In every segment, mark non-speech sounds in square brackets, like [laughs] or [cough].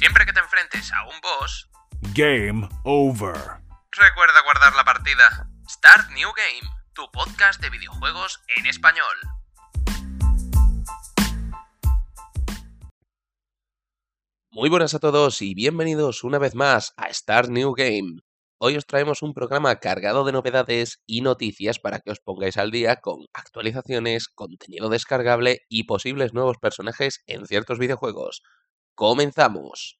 Siempre que te enfrentes a un boss, Game over. recuerda guardar la partida. Start New Game, tu podcast de videojuegos en español. Muy buenas a todos y bienvenidos una vez más a Start New Game. Hoy os traemos un programa cargado de novedades y noticias para que os pongáis al día con actualizaciones, contenido descargable y posibles nuevos personajes en ciertos videojuegos. ¡Comenzamos!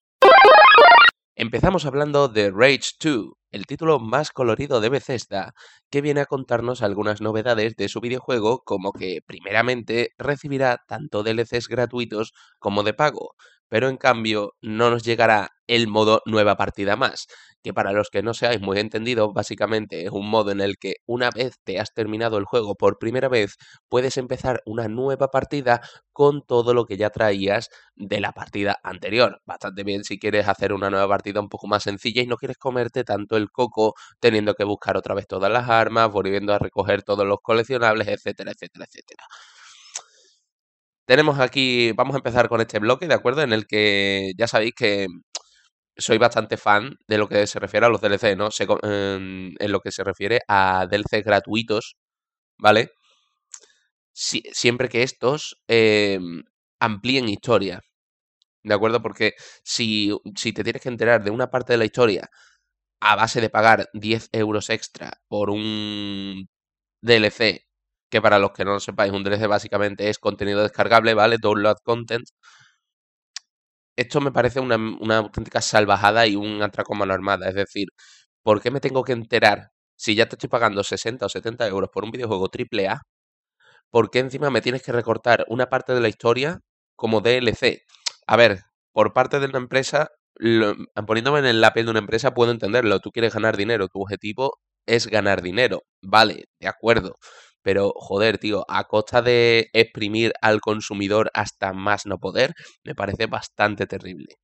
Empezamos hablando de Rage 2, el título más colorido de Bethesda, que viene a contarnos algunas novedades de su videojuego, como que primeramente recibirá tanto DLCs gratuitos como de pago, pero en cambio no nos llegará el modo nueva partida más, que para los que no seáis muy entendidos, básicamente es un modo en el que una vez te has terminado el juego por primera vez, puedes empezar una nueva partida con todo lo que ya traías de la partida anterior. Bastante bien si quieres hacer una nueva partida un poco más sencilla y no quieres comerte tanto el coco teniendo que buscar otra vez todas las armas, volviendo a recoger todos los coleccionables, etcétera, etcétera, etcétera. Tenemos aquí, vamos a empezar con este bloque, ¿de acuerdo? En el que ya sabéis que soy bastante fan de lo que se refiere a los DLC, ¿no? Se- en, lo que se refiere a DLC gratuitos, ¿vale? Si- siempre que estos em, amplíen historia, ¿de acuerdo? Porque si, si te tienes que enterar de una parte de la historia a base de pagar 10 euros extra por un DLC, que para los que no lo sepáis, un DLC básicamente es contenido descargable, ¿vale? Download content. Esto me parece una, una auténtica salvajada y un atraco a mano armada. Es decir, ¿por qué me tengo que enterar si ya te estoy pagando 60 o 70 euros por un videojuego AAA? ¿Por qué encima me tienes que recortar una parte de la historia como DLC? A ver, por parte de una empresa, poniéndome en la piel de una empresa, puedo entenderlo. Tú quieres ganar dinero, tu objetivo es ganar dinero. Vale, de acuerdo. Pero, joder, tío, a costa de exprimir al consumidor hasta más no poder, me parece bastante terrible.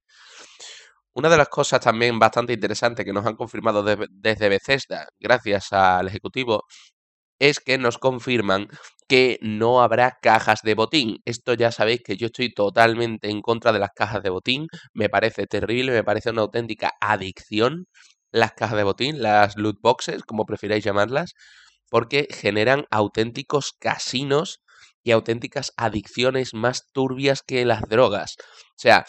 Una de las cosas también bastante interesantes que nos han confirmado de- desde Bethesda, gracias al ejecutivo, es que nos confirman que no habrá cajas de botín. Esto ya sabéis que yo estoy totalmente en contra de las cajas de botín. Me parece terrible, me parece una auténtica adicción las cajas de botín, las loot boxes, como prefiráis llamarlas, porque generan auténticos casinos y auténticas adicciones más turbias que las drogas. O sea,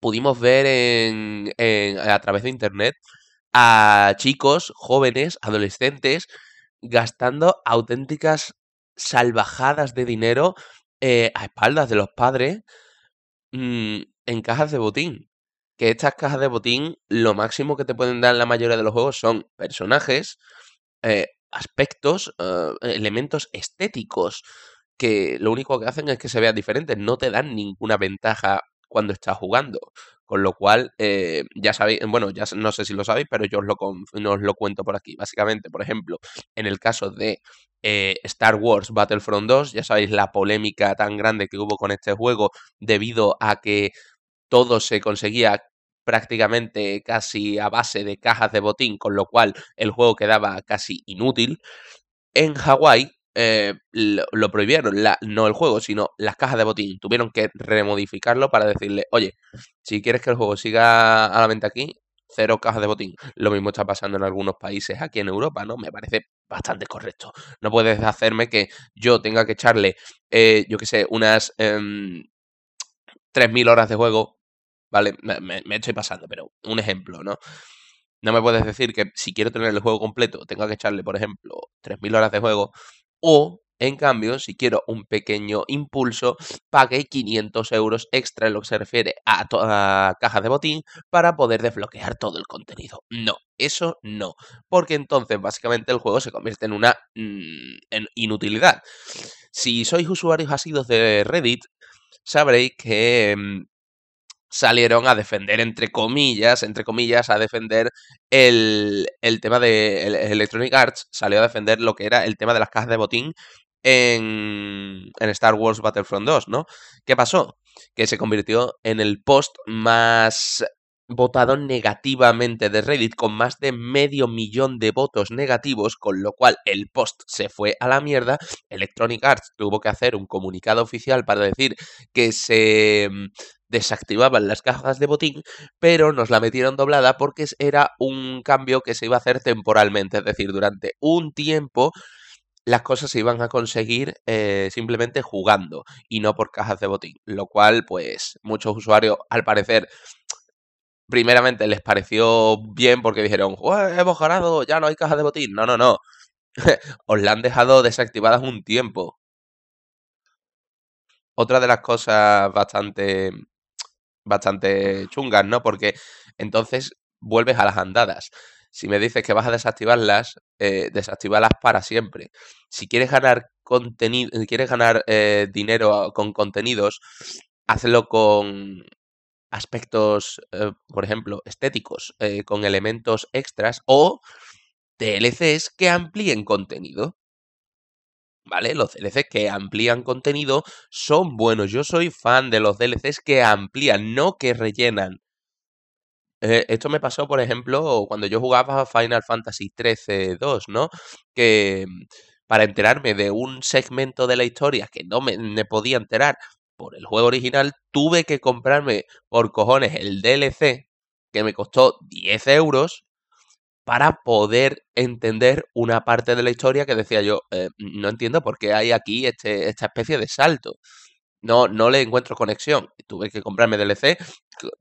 pudimos ver en, en- a través de internet a chicos, jóvenes, adolescentes, gastando auténticas salvajadas de dinero eh, a espaldas de los padres mm, en cajas de botín. Que estas cajas de botín, lo máximo que te pueden dar la mayoría de los juegos son personajes, eh, aspectos, eh, elementos estéticos, que lo único que hacen es que se vean diferentes, no te dan ninguna ventaja cuando estás jugando. Con lo cual, eh, ya sabéis, bueno, ya no sé si lo sabéis, pero yo os lo, no os lo cuento por aquí. Básicamente, por ejemplo, en el caso de eh, Star Wars Battlefront 2, ya sabéis la polémica tan grande que hubo con este juego debido a que todo se conseguía prácticamente casi a base de cajas de botín, con lo cual el juego quedaba casi inútil. En Hawái eh, lo, prohibieron, la- no el juego, sino las cajas de botín. Tuvieron que remodificarlo para decirle, oye, si quieres que el juego siga a la venta aquí, cero cajas de botín. Lo mismo está pasando en algunos países aquí en Europa, ¿no? Me parece bastante correcto. No puedes hacerme que yo tenga que echarle, eh, yo qué sé, unas em, 3.000 horas de juego, ¿vale? Me, me- me estoy pasando, pero un ejemplo, ¿no? No me puedes decir que si quiero tener el juego completo, tenga que echarle, por ejemplo, 3.000 horas de juego, o, en cambio, si quiero un pequeño impulso, pague 500 euros extra en lo que se refiere a, to- a cajas de botín para poder desbloquear todo el contenido. No, eso no, porque entonces básicamente el juego se convierte en una mm, en inutilidad. Si sois usuarios asidos de Reddit, sabréis que mm, salieron a defender, entre comillas, entre comillas, a defender el, el tema de el- Electronic Arts, salió a defender lo que era el tema de las cajas de botín en, en Star Wars Battlefront 2, ¿no? ¿Qué pasó? Que se convirtió en el post más votado negativamente de Reddit con más de medio millón de votos negativos, con lo cual el post se fue a la mierda. Electronic Arts tuvo que hacer un comunicado oficial para decir que se mm, desactivaban las cajas de botín, pero nos la metieron doblada porque era un cambio que se iba a hacer temporalmente, es decir, durante un tiempo las cosas se iban a conseguir eh, simplemente jugando y no por cajas de botín, lo cual pues muchos usuarios al parecer primeramente les pareció bien porque dijeron, hemos ganado, ya no hay cajas de botín. No, no, no. [laughs] Os la han dejado desactivadas un tiempo. Otra de las cosas bastante, bastante chungas, ¿no? Porque entonces vuelves a las andadas. Si me dices que vas a desactivarlas, eh, para siempre. Si quieres ganar contenido, quieres ganar eh, dinero con contenidos, hazlo con aspectos, eh, por ejemplo, estéticos, eh, con elementos extras o DLCs que amplíen contenido. ¿Vale? Los DLCs que amplían contenido son buenos. Yo soy fan de los DLCs que amplían, no que rellenan. Eh, esto me pasó, por ejemplo, cuando yo jugaba Final Fantasy XIII 2, ¿no? Que mm, para enterarme de un segmento de la historia que no me podía enterar por el juego original, tuve que comprarme por cojones el DLC, que me costó 10 euros, para poder entender una parte de la historia que decía yo, eh, no entiendo por qué hay aquí este, esta especie de salto. No, no le encuentro conexión. Tuve que comprarme DLC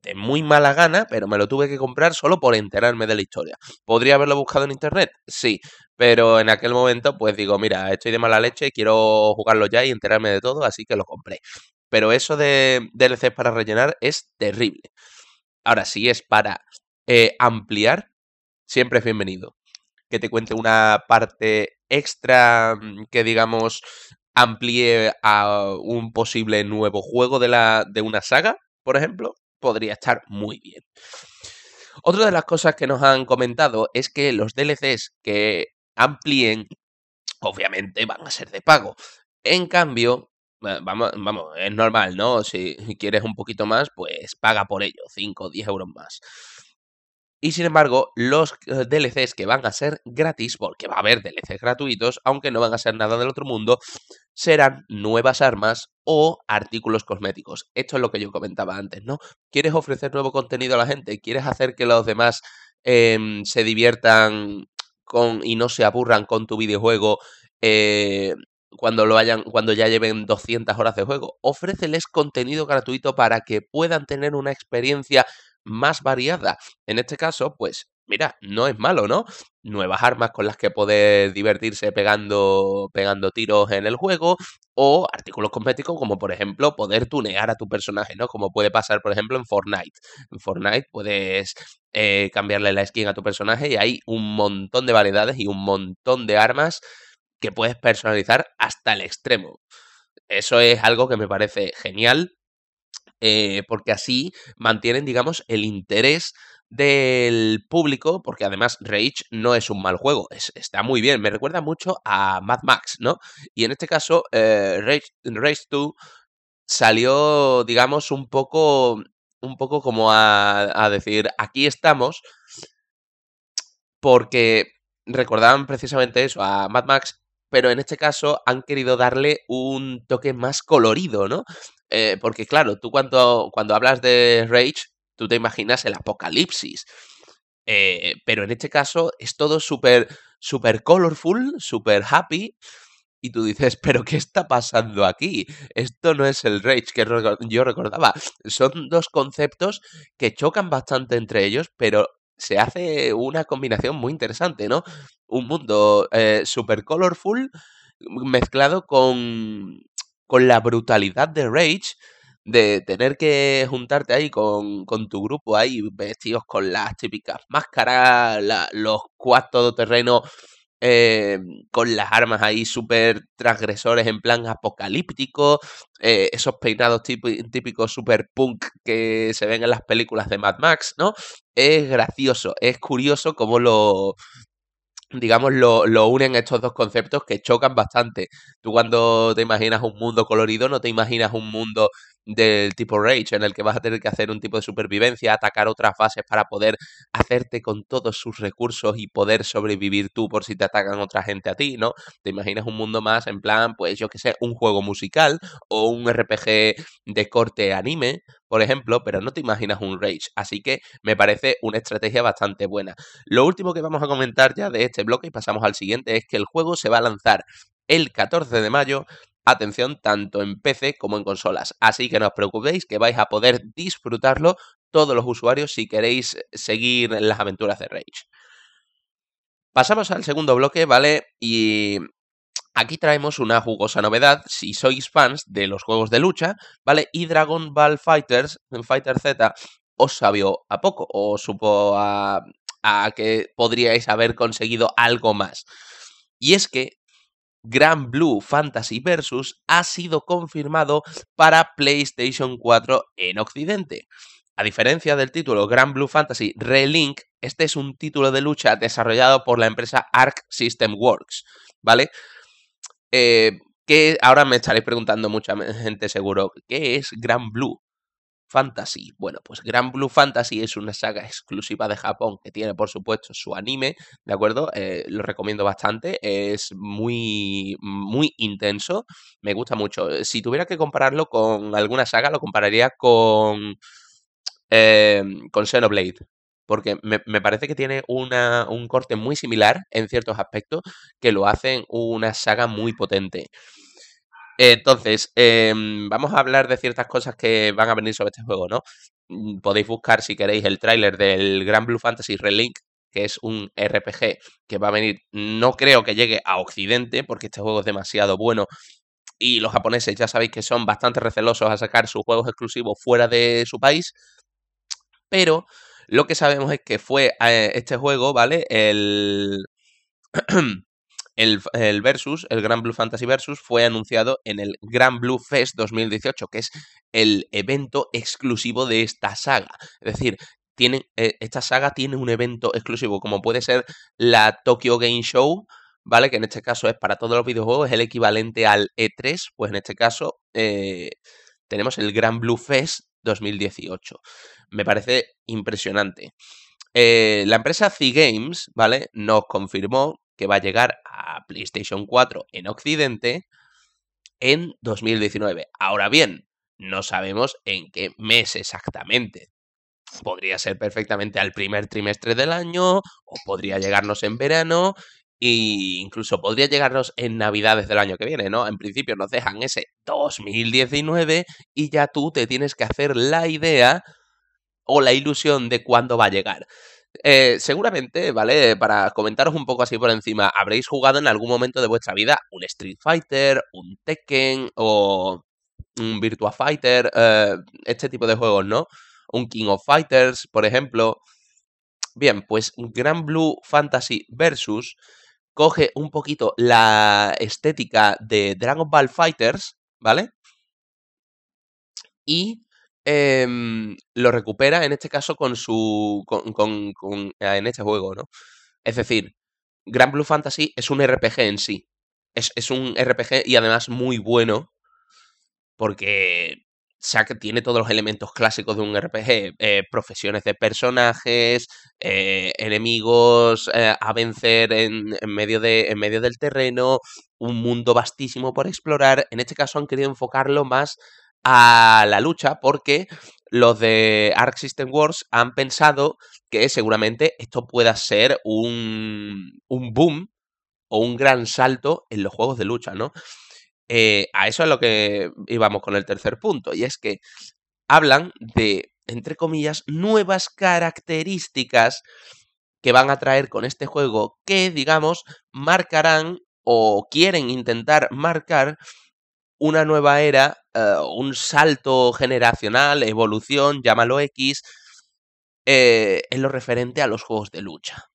de muy mala gana, pero me lo tuve que comprar solo por enterarme de la historia. ¿Podría haberlo buscado en internet? Sí, pero en aquel momento pues digo, mira, estoy de mala leche, quiero jugarlo ya y enterarme de todo, así que lo compré. Pero eso de DLCs para rellenar es terrible. Ahora, si es para eh, ampliar, siempre es bienvenido. Que te cuente una parte extra mm, que, digamos, amplíe a un posible nuevo juego de, la, de una saga, por ejemplo, podría estar muy bien. Otra de las cosas que nos han comentado es que los DLCs que amplíen, obviamente van a ser de pago. En cambio, Vamos, vamos, es normal, ¿no? Si quieres un poquito más, pues paga por ello, 5 o 10 euros más. Y sin embargo, los eh, DLCs que van a ser gratis, porque va a haber DLCs gratuitos, aunque no van a ser nada del otro mundo, serán nuevas armas o artículos cosméticos. Esto es lo que yo comentaba antes, ¿no? ¿Quieres ofrecer nuevo contenido a la gente? ¿Quieres hacer que los demás em, se diviertan con y no se aburran con tu videojuego eh, cuando lo hayan, cuando ya lleven 200 horas de juego. Ofréceles contenido gratuito para que puedan tener una experiencia más variada. En este caso, pues, mira, no es malo, ¿no? Nuevas armas con las que poder divertirse pegando, pegando tiros en el juego. O artículos cosméticos, como por ejemplo poder tunear a tu personaje, ¿no? Como puede pasar, por ejemplo, en Fortnite. En Fortnite puedes eh, cambiarle la skin a tu personaje y hay un montón de variedades y un montón de armas que puedes personalizar hasta el extremo. Eso es algo que me parece genial, eh, porque así mantienen, digamos, el interés del público, porque además Rage no es un mal juego, está muy bien, me recuerda mucho a Mad Max, ¿no? Y en este caso, eh, Rage, Rage 2 salió, digamos, un poco, un poco como a, a decir, aquí estamos, porque recordaban precisamente eso, a Mad Max pero en este caso han querido darle un toque más colorido, ¿no? Eh, porque claro, tú cuando, cuando hablas de Rage, tú te imaginas el apocalipsis. Eh, pero en este caso es todo súper, súper colorful, súper happy. Y tú dices, ¿pero qué está pasando aquí? Esto no es el Rage que yo recordaba. Son dos conceptos que chocan bastante entre ellos, pero se hace una combinación muy interesante, ¿no? Un mundo eh, super colorful mezclado con, con la brutalidad de Rage, de tener que juntarte ahí con, con tu grupo ahí vestidos con las típicas máscaras, los cuatro terreno eh, con las armas ahí súper transgresores en plan apocalíptico, eh, esos peinados típicos super punk que se ven en las películas de Mad Max, ¿no? Es gracioso, es curioso cómo lo, digamos, lo, lo, unen estos dos conceptos que chocan bastante. Tú cuando te imaginas un mundo colorido, no te imaginas un mundo del tipo Rage, en el que vas a tener que hacer un tipo de supervivencia, atacar otras fases para poder hacerte con todos sus recursos y poder sobrevivir tú por si te atacan otra gente a ti, ¿no? Te imaginas un mundo más en plan, pues yo que sé, un juego musical o un RPG de corte anime, por ejemplo, pero no te imaginas un Rage. Así que me parece una estrategia bastante buena. Lo último que vamos a comentar ya de este bloque y pasamos al siguiente es que el juego se va a lanzar el 14 de mayo atención, tanto en PC como en consolas. Así que no os preocupéis que vais a poder disfrutarlo todos los usuarios si queréis seguir las aventuras de Rage. Pasamos al segundo bloque, ¿vale? Y aquí traemos una jugosa novedad si sois fans de los juegos de lucha, ¿vale? Y Dragon Ball Fighters, Fighter Z, os sabió a poco, o supo a que podríais haber conseguido algo más. Y es que Grand Blue Fantasy Versus ha sido confirmado para PlayStation 4 en Occidente. A diferencia del título Grand Blue Fantasy Relink, este es un título de lucha desarrollado por la empresa Arc System Works, ¿vale? Eh, que ahora me estaréis preguntando mucha gente seguro, ¿qué es Grand Blue? Fantasy. Bueno, pues Grand Blue Fantasy es una saga exclusiva de Japón que tiene, por supuesto, su anime, ¿de acuerdo? Eh, lo recomiendo bastante, es muy, muy intenso, me gusta mucho. Si tuviera que compararlo con alguna saga, lo compararía con, eh, con Xenoblade. Porque me, me parece que tiene un corte muy similar en ciertos aspectos que lo hacen una saga muy potente. Entonces, em, vamos a hablar de ciertas cosas que van a venir sobre este juego, ¿no? Mm, podéis buscar, si queréis, el tráiler del Grand Blue Fantasy Relink, que es un RPG que va a venir, no creo que llegue a Occidente, porque este juego es demasiado bueno. Y los japoneses ya sabéis que son bastante recelosos a sacar sus juegos exclusivos fuera de su país. Pero lo que sabemos es que fue eh, este juego, ¿vale? El... [clears throat] El, Versus, el Grand Blue Fantasy Versus, fue anunciado en el Grand Blue Fest 2018, que es el evento exclusivo de esta saga. Es decir, eh, esta saga tiene un evento exclusivo, como puede ser la Tokyo Game Show, ¿vale? Que en este caso es para todos los videojuegos, es el equivalente al E3, pues en este caso eh, tenemos el Grand Blue Fest 2018. Me parece impresionante. Eh, la empresa C-Games, ¿vale? Nos confirmó que va a llegar a PlayStation 4 en Occidente en 2019. Ahora bien, no sabemos en qué mes exactamente. Podría ser perfectamente al primer trimestre del año, o podría llegarnos en verano, e incluso podría llegarnos en navidades del año que viene, ¿no? En principio nos dejan ese 2019 y ya tú te tienes que hacer la idea o la ilusión de cuándo va a llegar. Eh, seguramente, ¿vale? Para comentaros un poco así por encima, habréis jugado en algún momento de vuestra vida un Street Fighter, un Tekken o un Virtua Fighter, eh, este tipo de juegos, ¿no? Un King of Fighters, por ejemplo. Bien, pues Grand Blue Fantasy Versus coge un poquito la estética de Dragon Ball Fighters, ¿vale? Y Em, lo recupera en este caso con su. Con, con, ah, en este juego, ¿no? Es decir, Grand Blue Fantasy es un RPG en sí. Es, es un RPG y además muy bueno. Porque que tiene todos los elementos clásicos de un RPG. Eh, profesiones de personajes, eh, enemigos eh, a vencer en, en, medio de, en medio del terreno, un mundo vastísimo por explorar. En este caso han querido enfocarlo más a la lucha porque los de Arc System Wars han pensado que seguramente esto pueda ser un, un boom o un gran salto en los juegos de lucha, ¿no? Eh, a eso es lo que íbamos con el tercer punto, y es que hablan de, entre comillas, nuevas características que van a traer con este juego que, digamos, marcarán o quieren intentar marcar una nueva era, eh, un salto generacional, evolución, llámalo X, eh, en lo referente a los juegos de lucha.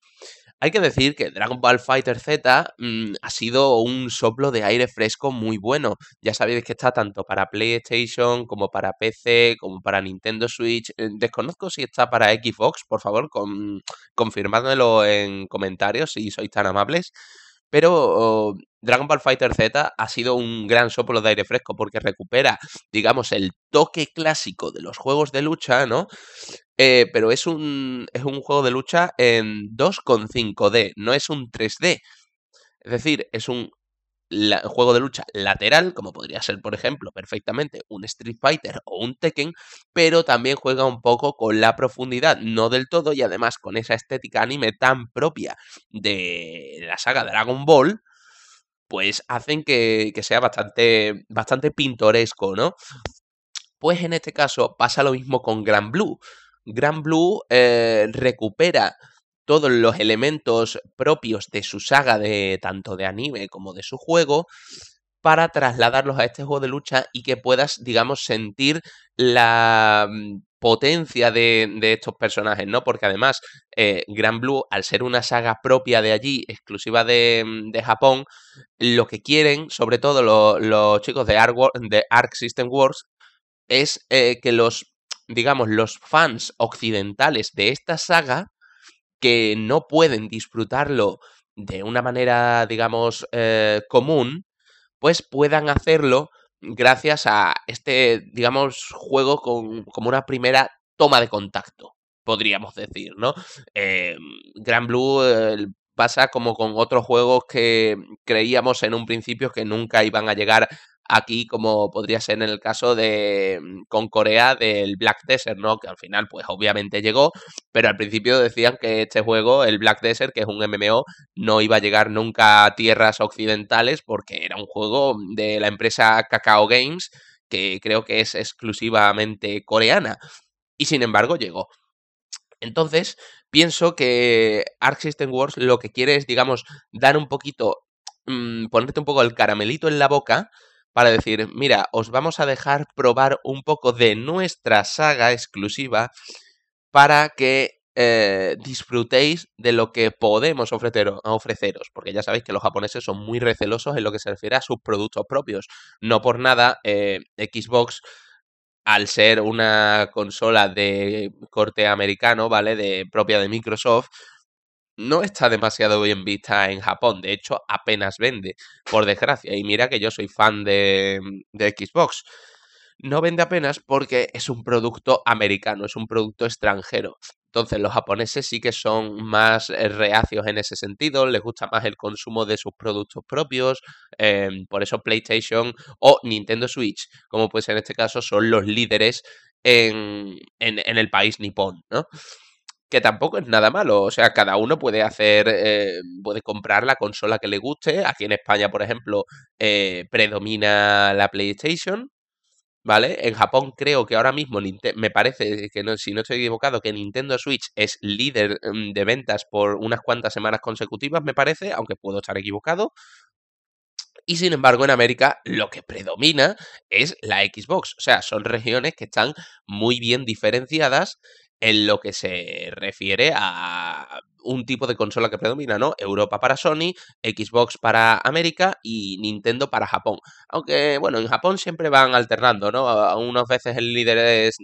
Hay que decir que Dragon Ball Fighter Z mm, ha sido un soplo de aire fresco muy bueno. Ya sabéis que está tanto para PlayStation como para PC, como para Nintendo Switch. Eh, desconozco si está para Xbox, por favor, con, confirmádmelo en comentarios si sois tan amables. Pero oh, Dragon Ball Fighter Z ha sido un gran soplo de aire fresco porque recupera, digamos, el toque clásico de los juegos de lucha, ¿no? Eh, pero es un, es un juego de lucha en 2,5D, no es un 3D. Es decir, es un juego de lucha lateral, como podría ser, por ejemplo, perfectamente un Street Fighter o un Tekken, pero también juega un poco con la profundidad, no del todo, y además con esa estética anime tan propia de la saga Dragon Ball, pues hacen que, sea bastante, bastante pintoresco, ¿no? Pues en este caso pasa lo mismo con Gran Blue. Gran Blue eh, recupera todos los elementos propios de su saga de tanto de anime como de su juego para trasladarlos a este juego de lucha y que puedas, digamos, sentir la mm, potencia de, estos personajes, ¿no? Porque además, eh, Gran Blue, al ser una saga propia de allí, exclusiva de, mm, Japón, lo que quieren, sobre todo los chicos de Arc, de System Wars, es eh, que los, digamos, los fans occidentales de esta saga que no pueden disfrutarlo de una manera, digamos, eh, común, pues puedan hacerlo gracias a este, digamos, juego con, como una primera toma de contacto, podríamos decir, ¿no? Eh, Gran Blue eh, pasa como con otros juegos que creíamos en un principio que nunca iban a llegar aquí como podría ser en el caso de mm, con Corea del Black Desert, ¿no? Que al final pues obviamente llegó, pero al principio decían que este juego, el Black Desert, que es un MMO, no iba a llegar nunca a tierras occidentales porque era un juego de la empresa Kakao Games, que creo que es exclusivamente coreana. Y sin embargo llegó. Entonces, pienso que Arc System Wars lo que quiere es, digamos, dar un poquito, mm, ponerte un poco el caramelito en la boca para decir, mira, os vamos a dejar probar un poco de nuestra saga exclusiva para que eh, disfrutéis de lo que podemos ofreceros, porque ya sabéis que los japoneses son muy recelosos en lo que se refiere a sus productos propios. No por nada, eh, Xbox, al ser una consola de corte americano, ¿vale? De propia de Microsoft, no está demasiado bien vista en Japón. De hecho, apenas vende, por desgracia. Y mira que yo soy fan de, de Xbox. No vende apenas porque es un producto americano, es un producto extranjero. Entonces los japoneses sí que son más eh, reacios en ese sentido, les gusta más el consumo de sus productos propios, em, por eso PlayStation o Nintendo Switch, como puede ser en este caso, son los líderes en, en, en el país nipón, ¿no? Que tampoco es nada malo. O sea, cada uno puede hacer, eh, puede comprar la consola que le guste. Aquí en España, por ejemplo, eh, predomina la PlayStation. ¿Vale? En Japón creo que ahora mismo me parece que no, si no estoy equivocado, que Nintendo Switch es líder mm, de ventas por unas cuantas semanas consecutivas, me parece, aunque puedo estar equivocado. Y sin embargo, en América lo que predomina es la Xbox. O sea, son regiones que están muy bien diferenciadas en lo que se refiere a un tipo de consola que predomina, ¿no? Europa para Sony, Xbox para América y Nintendo para Japón. Aunque, bueno, en Japón siempre van alternando, ¿no? Unas veces el líder es,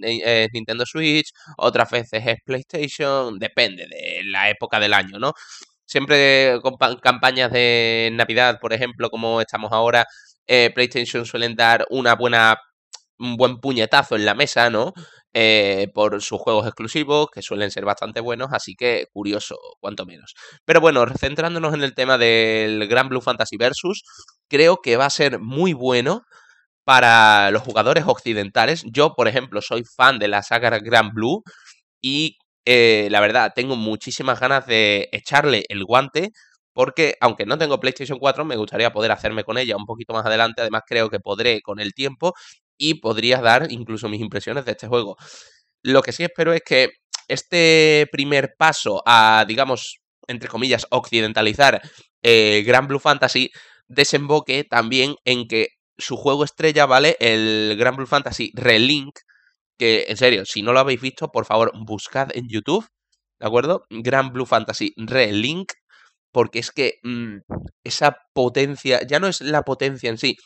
Nintendo Switch, otras veces es PlayStation, depende de la época del año, ¿no? Siempre con campañas de Navidad, por ejemplo, como estamos ahora, eh, PlayStation suelen dar una buena un buen puñetazo en la mesa, ¿no? Eh, por sus juegos exclusivos, que suelen ser bastante buenos, así que curioso, cuanto menos. Pero bueno, centrándonos en el tema del Gran Blue Fantasy Versus, creo que va a ser muy bueno para los jugadores occidentales. Yo, por ejemplo, soy fan de la saga Gran Blue y eh, la verdad, tengo muchísimas ganas de echarle el guante. Porque, aunque no tengo PlayStation 4, me gustaría poder hacerme con ella un poquito más adelante. Además, creo que podré con el tiempo y podrías dar incluso mis impresiones de este juego. Lo que sí espero es que este primer paso a, digamos, entre comillas, occidentalizar eh, Grand Blue Fantasy desemboque también en que su juego estrella, ¿vale? El Grand Blue Fantasy Relink, que en serio, si no lo habéis visto, por favor, buscad en YouTube, ¿de acuerdo? Grand Blue Fantasy Relink, porque es que mm, esa potencia, ya no es la potencia en sí,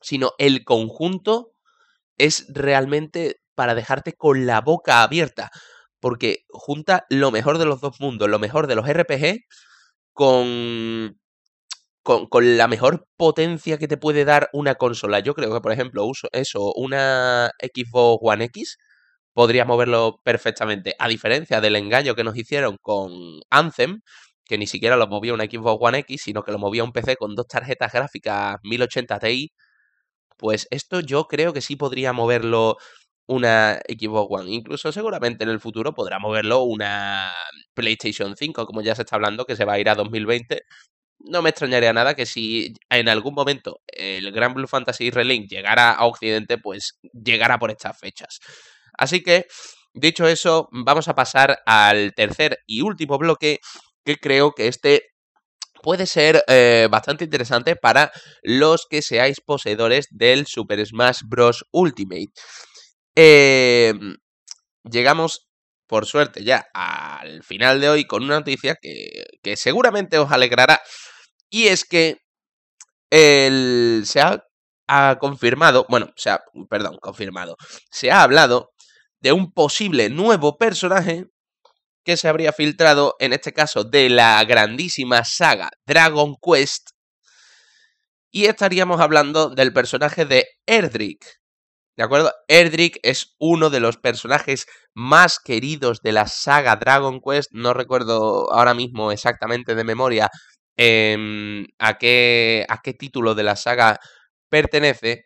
sino el conjunto es realmente para dejarte con la boca abierta, porque junta lo mejor de los dos mundos, lo mejor de los RPG con con, con la mejor potencia que te puede dar una consola. Yo creo que, por ejemplo, uso eso, una Xbox One X podría moverlo perfectamente. A diferencia del engaño que nos hicieron con Anthem, que ni siquiera lo movía una Xbox One X, sino que lo movía un PC con dos tarjetas gráficas 1080 Ti, pues esto yo creo que sí podría moverlo una Xbox One. Incluso seguramente en el futuro podrá moverlo una PlayStation 5, como ya se está hablando que se va a ir a 2020. No me extrañaría nada que si en algún momento el Grand Blue Fantasy Relink llegara a Occidente, pues llegara por estas fechas. Así que, dicho eso, vamos a pasar al tercer y último bloque, que creo que este puede ser eh, bastante interesante para los que seáis poseedores del Super Smash Bros. Ultimate. Em, llegamos, por suerte, ya al final de hoy con una noticia que, seguramente os alegrará. Y es que el, se ha, ha confirmado, bueno, se ha, perdón, confirmado, se ha hablado de un posible nuevo personaje que se habría filtrado, en este caso, de la grandísima saga Dragon Quest. Y estaríamos hablando del personaje de Erdrick. ¿De acuerdo? Erdrick es uno de los personajes más queridos de la saga Dragon Quest. No recuerdo ahora mismo exactamente de memoria em, a, qué, a qué título de la saga pertenece.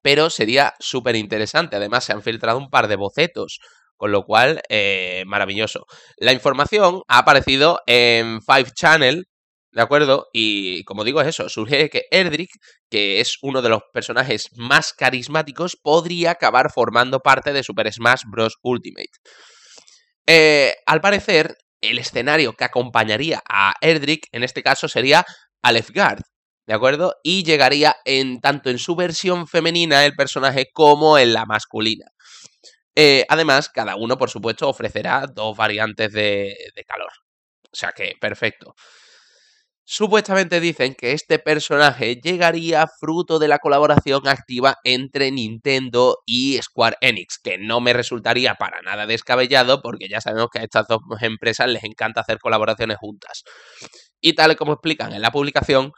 Pero sería súper interesante. Además, se han filtrado un par de bocetos con lo cual, eh, maravilloso. La información ha aparecido en Five Channel, ¿de acuerdo? Y como digo, es eso, surge que Erdrick, que es uno de los personajes más carismáticos, podría acabar formando parte de Super Smash Bros. Ultimate. Eh, al parecer, el escenario que acompañaría a Erdrick, en este caso, sería Alefgard, ¿de acuerdo? Y llegaría en tanto en su versión femenina el personaje como en la masculina. Eh, además, cada uno, por supuesto, ofrecerá dos variantes de, calor. O sea que, perfecto. Supuestamente dicen que este personaje llegaría fruto de la colaboración activa entre Nintendo y Square Enix, que no me resultaría para nada descabellado porque ya sabemos que a estas dos empresas les encanta hacer colaboraciones juntas. Y tal como explican en la publicación,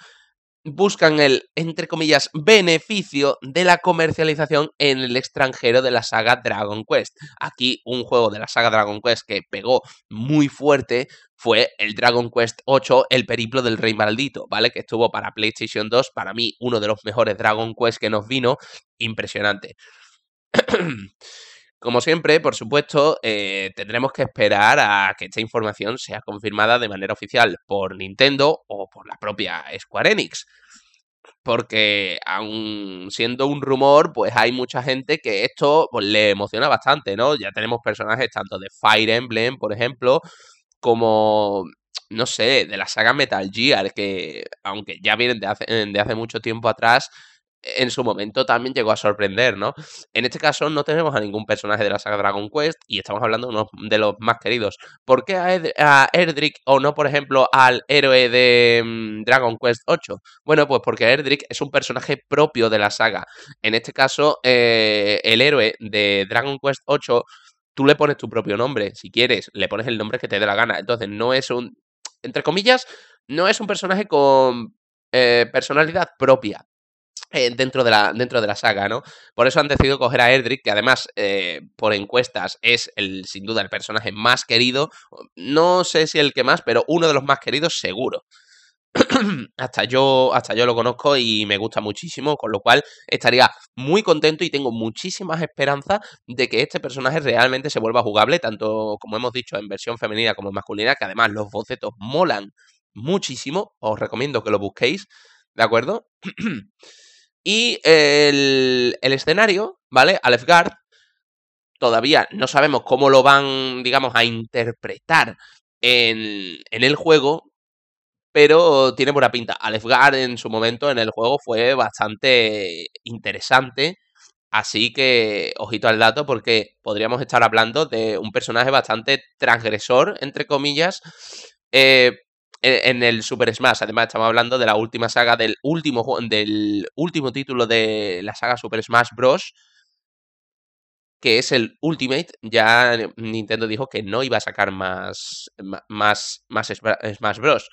buscan el, entre comillas, beneficio de la comercialización en el extranjero de la saga Dragon Quest. Aquí un juego de la saga Dragon Quest que pegó muy fuerte fue el Dragon Quest 8, El Periplo del Rey Maldito, ¿vale? Que estuvo para PlayStation 2, para mí uno de los mejores Dragon Quest que nos vino, impresionante. [clears throat] Como siempre, por supuesto, eh, tendremos que esperar a que esta información sea confirmada de manera oficial por Nintendo o por la propia Square Enix. Porque aun siendo un rumor, pues hay mucha gente que esto pues, le emociona bastante, ¿no? Ya tenemos personajes tanto de Fire Emblem, por ejemplo, como, no sé, de la saga Metal Gear, que aunque ya vienen de hace, de hace mucho tiempo atrás, en su momento también llegó a sorprender, ¿no? En este caso no tenemos a ningún personaje de la saga Dragon Quest y estamos hablando de los más queridos. ¿Por qué a, Erdrick o no, por ejemplo, al héroe de mm, Dragon Quest 8? Bueno, pues porque Erdrick es un personaje propio de la saga. En este caso, eh, el héroe de Dragon Quest 8, tú le pones tu propio nombre, si quieres, le pones el nombre que te dé la gana. Entonces, no es un, entre comillas, no es un personaje con eh, personalidad propia eh, dentro, de la, dentro de la saga, ¿no? Por eso han decidido coger a Erdrick, que además, eh, por encuestas, es el, sin duda el personaje más querido. No sé si el que más, pero uno de los más queridos, seguro. [clears throat] hasta, yo, hasta yo lo conozco y me gusta muchísimo, con lo cual estaría muy contento y tengo muchísimas esperanzas de que este personaje realmente se vuelva jugable, tanto como hemos dicho en versión femenina como en masculina, que además los bocetos molan muchísimo, os recomiendo que lo busquéis, ¿de acuerdo? [clears throat] Y el, escenario, ¿vale? Alefgard, todavía no sabemos cómo lo van, digamos, a interpretar en, en el juego, pero tiene buena pinta. Alefgard en su momento en el juego fue bastante interesante, así que ojito al dato porque podríamos estar hablando de un personaje bastante transgresor, entre comillas, eh, en el Super Smash. Además, estamos hablando de la última saga del último, del último título de la saga Super Smash Bros. Que es el Ultimate. Ya Nintendo dijo que no iba a sacar más, más, más Smash Bros.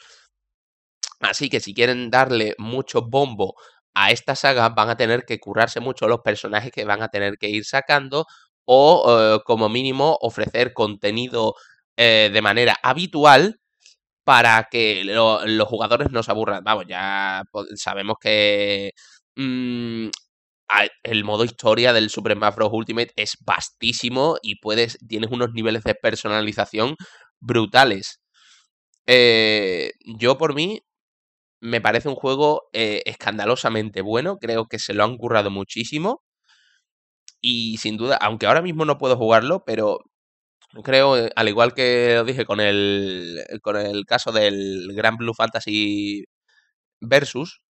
Así que si quieren darle mucho bombo a esta saga, van a tener que currarse mucho los personajes que van a tener que ir sacando o eh, como mínimo ofrecer contenido eh, de manera habitual para que lo- los jugadores no se aburran. Vamos, ya sabemos que mm, el modo historia del Super Smash Bros. Ultimate es vastísimo y puedes, tienes unos niveles de personalización brutales. Eh, yo por mí me parece un juego eh, escandalosamente bueno, creo que se lo han currado muchísimo y sin duda, aunque ahora mismo no puedo jugarlo, pero creo, eh, al igual que os dije con el, con el caso del Grand Blue Fantasy Versus,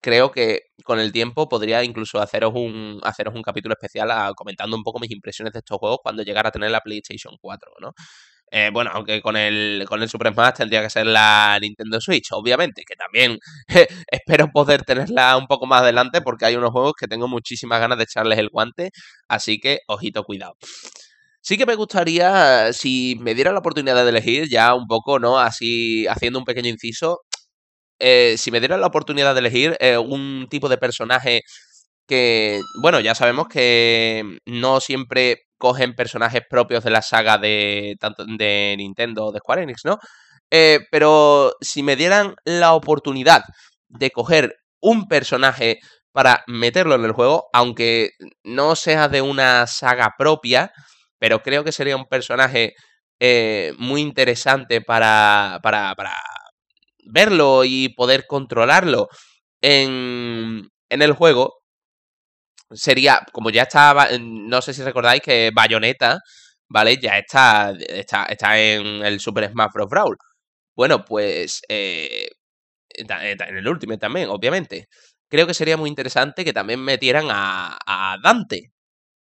creo que con el tiempo podría incluso haceros un, haceros un capítulo especial a- comentando un poco mis impresiones de estos juegos cuando llegara a tener la PlayStation 4, ¿no? Eh, bueno, aunque con el, con el Super Smash tendría que ser la Nintendo Switch, obviamente, que también [laughs] espero poder tenerla un poco más adelante porque hay unos juegos que tengo muchísimas ganas de echarles el guante, así que ojito, cuidado. Sí que me gustaría, si me diera la oportunidad de elegir, ya un poco, ¿no? Así, haciendo un pequeño inciso, eh, si me diera la oportunidad de elegir eh, un tipo de personaje que, bueno, ya sabemos que no siempre cogen personajes propios de la saga de tanto de Nintendo o de Square Enix, ¿no? Eh, pero si me dieran la oportunidad de coger un personaje para meterlo en el juego, aunque no sea de una saga propia, pero creo que sería un personaje eh, muy interesante para, para, para verlo y poder controlarlo en, en el juego, sería, como ya estaba, no sé si recordáis que Bayonetta, ¿vale? Ya está, está, está en el Super Smash Bros. Brawl. Bueno, pues eh, está- está en el último también, obviamente. Creo que sería muy interesante que también metieran a, a Dante,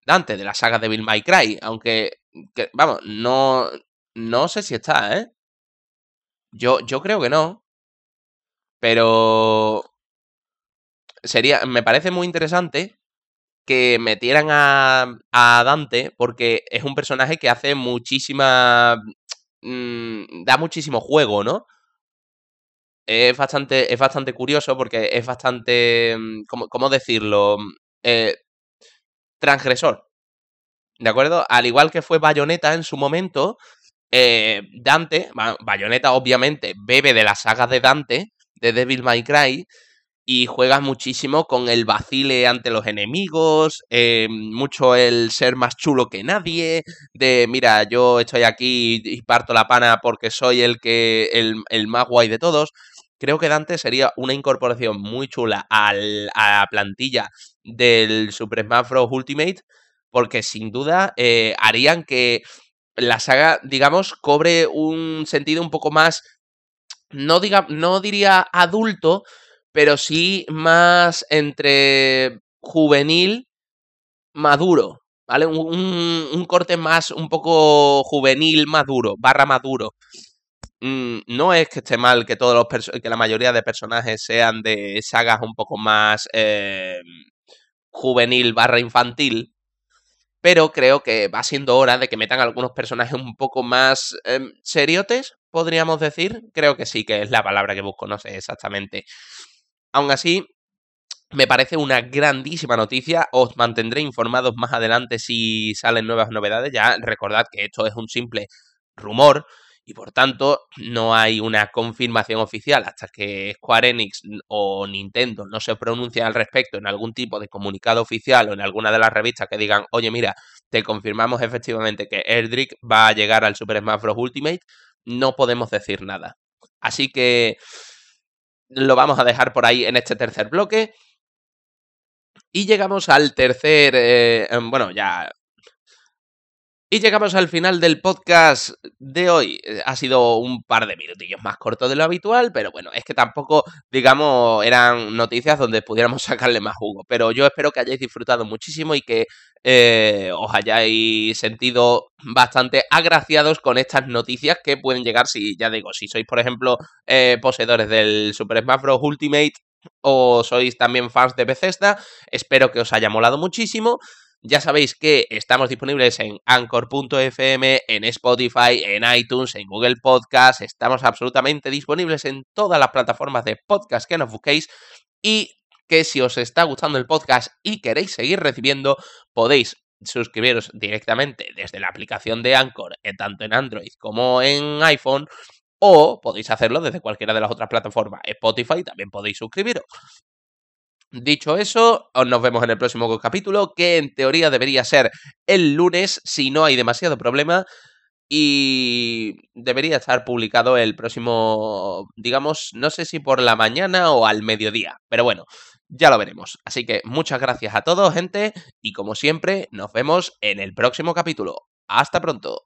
Dante de la saga de Bill May Cry, aunque, que- vamos, no, no sé si está, ¿eh? Yo, yo creo que no, pero sería, me parece muy interesante que metieran a, a Dante porque es un personaje que hace muchísima... mm, da muchísimo juego, ¿no? Es bastante, es bastante curioso porque es bastante... mm, ¿Cómo, cómo decirlo? Eh, transgresor. ¿De acuerdo? Al igual que fue Bayonetta en su momento, eh, Dante, ba- Bayonetta obviamente bebe de la saga de Dante, de Devil May Cry, y juegas muchísimo con el vacile ante los enemigos, eh, mucho el ser más chulo que nadie, de mira, yo estoy aquí y parto la pana porque soy el que el, el más guay de todos. Creo que Dante sería una incorporación muy chula al- a la plantilla del Super Smash Bros. Ultimate, porque sin duda eh, harían que la saga, digamos, cobre un sentido un poco más, no, diga, no diría adulto, pero sí más entre juvenil, maduro, ¿vale? Un, un- corte más, un poco juvenil, maduro, barra maduro. Mm, no es que esté mal que todos los que la mayoría de personajes sean de sagas un poco más eh, juvenil barra infantil, pero creo que va siendo hora de que metan algunos personajes un poco más em, seriotes, podríamos decir. Creo que sí, que es la palabra que busco, no sé exactamente. Aún así, me parece una grandísima noticia. Os mantendré informados más adelante si salen nuevas novedades. Ya recordad que esto es un simple rumor y por tanto no hay una confirmación oficial hasta que Square Enix o Nintendo no se pronuncien al respecto en algún tipo de comunicado oficial o en alguna de las revistas que digan, oye mira, te confirmamos efectivamente que Erdrick va a llegar al Super Smash Bros. Ultimate, no podemos decir nada. Así que lo vamos a dejar por ahí en este tercer bloque. Y llegamos al tercer, eh, em, bueno, ya... Y llegamos al final del podcast de hoy. Eh, Ha sido un par de minutillos más corto de lo habitual, pero bueno, es que tampoco, digamos, eran noticias donde pudiéramos [laughs] sacarle más jugo. Pero yo espero que hayáis disfrutado muchísimo y que eh, os hayáis sentido bastante agraciados con estas noticias que pueden llegar si, ya digo, si sois, por ejemplo, eh, poseedores del Super Smash Bros. Ultimate o sois también fans de Bethesda, espero que os haya molado muchísimo. Ya sabéis que estamos disponibles en anchor.fm, en Spotify, en iTunes, en Google Podcast. Estamos absolutamente disponibles en todas las plataformas de podcast que nos busquéis. Y que si os está gustando el podcast y queréis seguir recibiendo, podéis suscribiros directamente desde la aplicación de Anchor, eh, tanto en Android como en iPhone, o podéis hacerlo desde cualquiera de las otras plataformas. Spotify también podéis suscribiros. Dicho eso, nos vemos en el próximo capítulo, que en teoría debería ser el lunes, si no hay demasiado problema. Y debería estar publicado el próximo, digamos, no sé si por la mañana o al mediodía. Pero bueno, ya lo veremos. Así que muchas gracias a todos, gente. Y como siempre, nos vemos en el próximo capítulo. Hasta pronto.